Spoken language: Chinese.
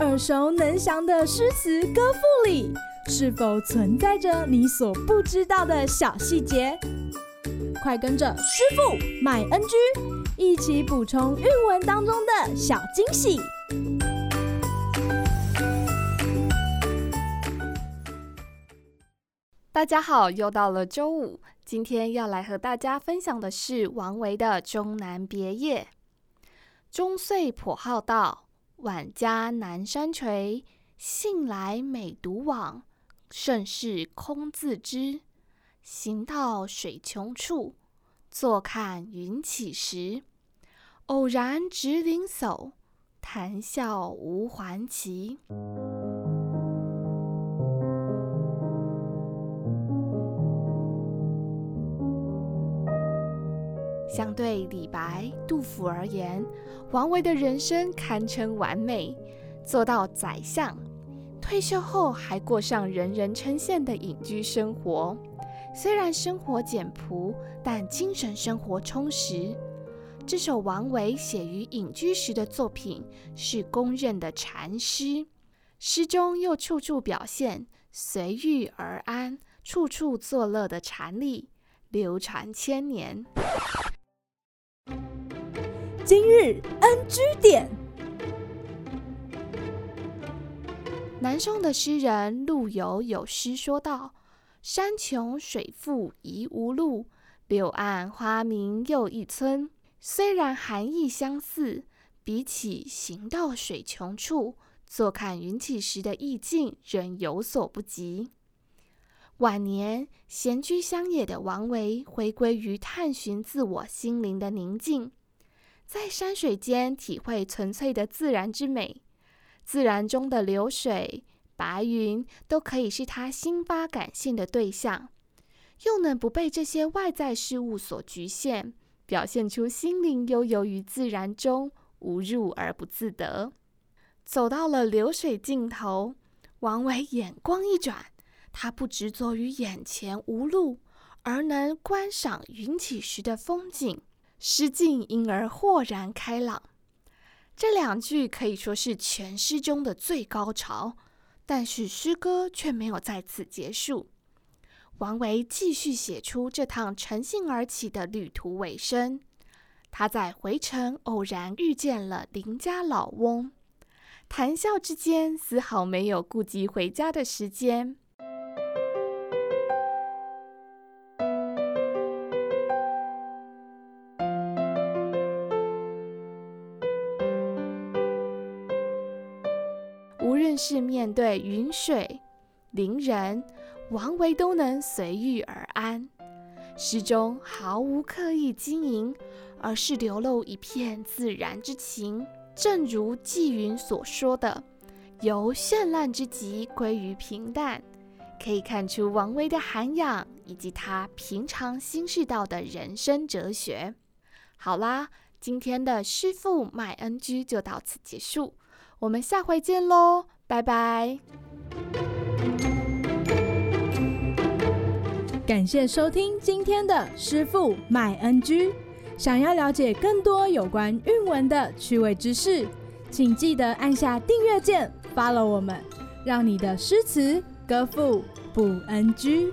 耳熟能详的诗词歌赋里，是否存在着你所不知道的小细节？快跟着师傅麦恩居一起补充韵文当中的小惊喜！大家好，又到了周五，今天要来和大家分享的是王维的《终南别业》。中岁颇好道，晚家南山陲。信来每独往，胜事空自知。行到水穷处，坐看云起时。偶然值林叟，谈笑无还期。相对李白、杜甫而言，王维的人生堪称完美，做到宰相，退休后还过上人人称羡的隐居生活。虽然生活简朴，但精神生活充实。这首王维写于隐居时的作品是公认的禅诗，诗中又处处表现随遇而安、处处作乐的禅理，流传千年。今日 NG 点。南宋的诗人陆游有诗说道：“山穷水复疑无路，柳暗花明又一村。”虽然含义相似，比起行到水穷处，坐看云起时的意境仍有所不及。晚年闲居乡野的王维，回归于探寻自我心灵的宁静。在山水间体会纯粹的自然之美，自然中的流水、白云都可以是他心发感性的对象，又能不被这些外在事物所局限，表现出心灵悠游于自然中，无入而不自得。走到了流水尽头，王维眼光一转，他不执着于眼前无路，而能观赏云起时的风景。诗境因而豁然开朗，这两句可以说是全诗中的最高潮。但是诗歌却没有在此结束，王维继续写出这趟乘兴而起的旅途尾声。他在回程偶然遇见了邻家老翁，谈笑之间丝毫没有顾及回家的时间。无论是面对云水、邻人，王维都能随遇而安。诗中毫无刻意经营，而是流露一片自然之情。正如纪云所说的：“由绚烂之极归于平淡。”可以看出王维的涵养以及他平常心识到的人生哲学。好啦，今天的诗赋麦恩居就到此结束，我们下回见喽。拜拜！感谢收听今天的诗赋麦恩居。想要了解更多有关韵文的趣味知识，请记得按下订阅键，follow 我们，让你的诗词歌赋不 NG。